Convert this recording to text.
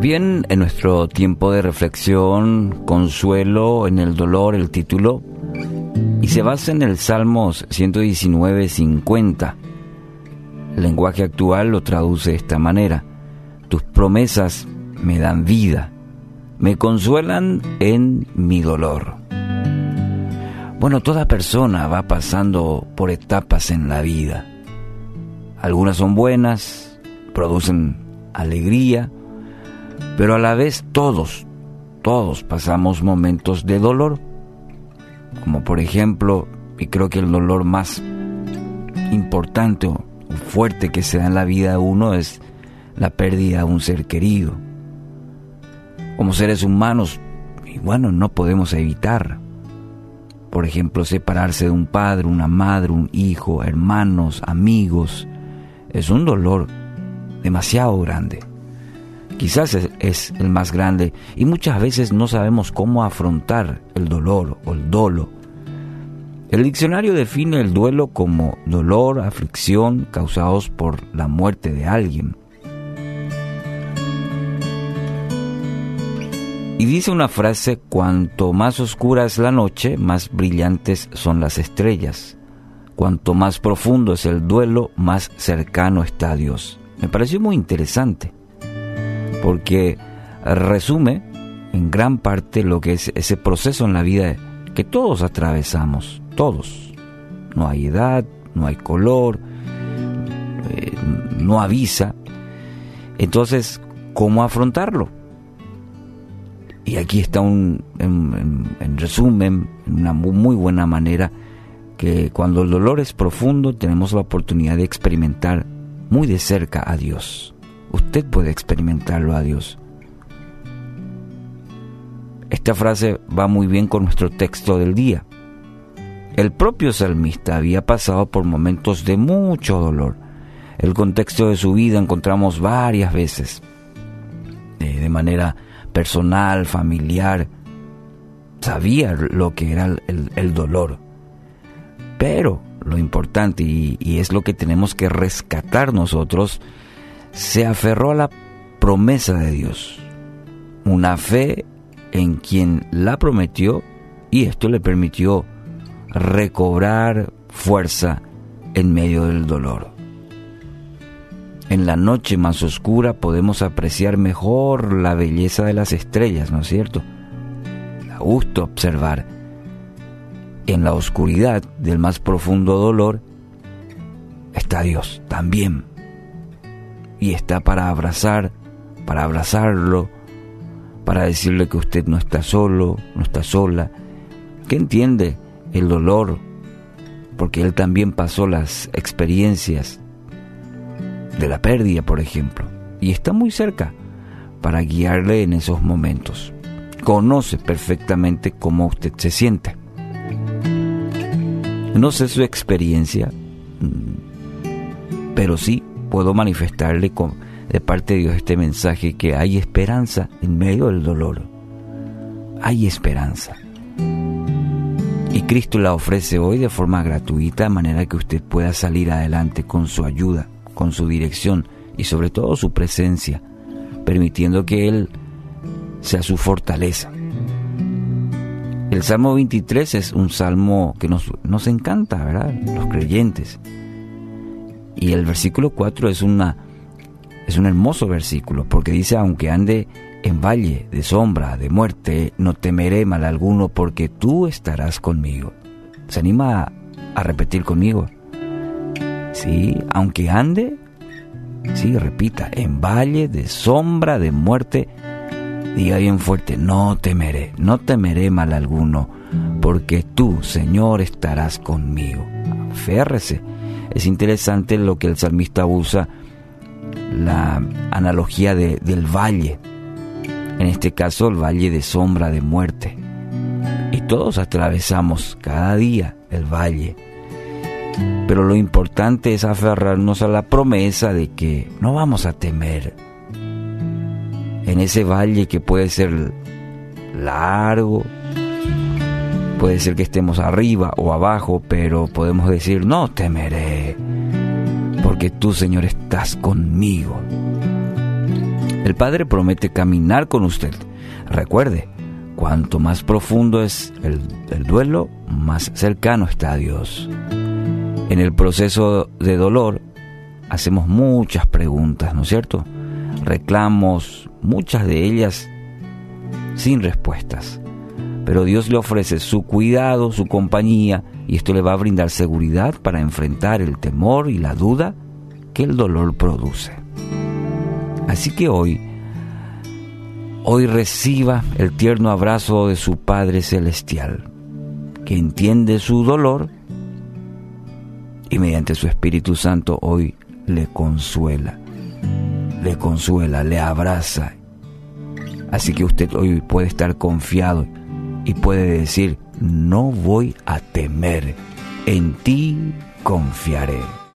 También en nuestro tiempo de reflexión, consuelo en el dolor, el título, y se basa en el Salmos 119, 50. El lenguaje actual lo traduce de esta manera. Tus promesas me dan vida, me consuelan en mi dolor. Bueno, toda persona va pasando por etapas en la vida. Algunas son buenas, producen alegría, pero a la vez todos, todos pasamos momentos de dolor, como por ejemplo, y creo que el dolor más importante o fuerte que se da en la vida de uno es la pérdida de un ser querido. Como seres humanos, y bueno, no podemos evitar, por ejemplo, separarse de un padre, una madre, un hijo, hermanos, amigos, es un dolor demasiado grande. Quizás es, el más grande y muchas veces no sabemos cómo afrontar el dolor o el dolo. El diccionario define el duelo como dolor, aflicción causados por la muerte de alguien. Y dice una frase, cuanto más oscura es la noche, más brillantes son las estrellas. Cuanto más profundo es el duelo, más cercano está Dios. Me pareció muy interesante, porque resume en gran parte lo que es ese proceso en la vida que todos atravesamos, todos. No hay edad, no hay color, eh, no avisa. Entonces, ¿cómo afrontarlo? Y aquí está un, en, en resumen, una muy buena manera, que cuando el dolor es profundo tenemos la oportunidad de experimentar muy de cerca a Dios. Usted puede experimentarlo a Dios. Esta frase va muy bien con nuestro texto del día. El propio salmista había pasado por momentos de mucho dolor. El contexto de su vida encontramos varias veces, de manera personal, familiar. Sabía lo que era el, el dolor pero lo importante, y, es lo que tenemos que rescatar nosotros, se aferró a la promesa de Dios. Una fe en quien la prometió y esto le permitió recobrar fuerza en medio del dolor. En la noche más oscura podemos apreciar mejor la belleza de las estrellas, ¿no es cierto? Da gusto observar en la oscuridad del más profundo dolor está Dios también. Y está para abrazar, para abrazarlo, para decirle que usted no está solo, no está sola, que entiende el dolor, porque él también pasó las experiencias de la pérdida, por ejemplo, y está muy cerca para guiarle en esos momentos. Conoce perfectamente cómo usted se siente. No sé su experiencia, mm, pero sí puedo manifestarle de parte de Dios este mensaje que hay esperanza en medio del dolor. Hay esperanza. Y Cristo la ofrece hoy de forma gratuita, de manera que usted pueda salir adelante con su ayuda, con su dirección y sobre todo su presencia, permitiendo que Él sea su fortaleza. El Salmo 23 es un salmo que nos, nos encanta, ¿verdad? Los creyentes. Y el versículo 4 es, una, es un hermoso versículo porque dice, aunque ande en valle de sombra, de muerte, no temeré mal alguno porque tú estarás conmigo. ¿Se anima a, a repetir conmigo? Sí, aunque ande, sí, repita, en valle de sombra, de muerte, Diga bien fuerte, no temeré, no temeré mal alguno, porque tú, Señor, estarás conmigo. Férrese. Es interesante lo que el salmista usa, la analogía de, del valle. En este caso, el valle de sombra de muerte. Y todos atravesamos cada día el valle. Pero lo importante es aferrarnos a la promesa de que no vamos a temer, en ese valle que puede ser largo, puede ser que estemos arriba o abajo, pero podemos decir, no temeré, porque tú, Señor, estás conmigo. El Padre promete caminar con usted. Recuerde, cuanto más profundo es el, el duelo, más cercano está a Dios. En el proceso de dolor hacemos muchas preguntas, ¿no es cierto? Reclamos, muchas de ellas sin respuestas. Pero Dios le ofrece su cuidado, su compañía, y esto le va a brindar seguridad para enfrentar el temor y la duda que el dolor produce. Así que hoy, hoy reciba el tierno abrazo de su Padre Celestial, que entiende su dolor y mediante su Espíritu Santo hoy le consuela, le consuela, le abraza. Así que usted hoy puede estar confiado y puede decir, no voy a temer, en ti confiaré.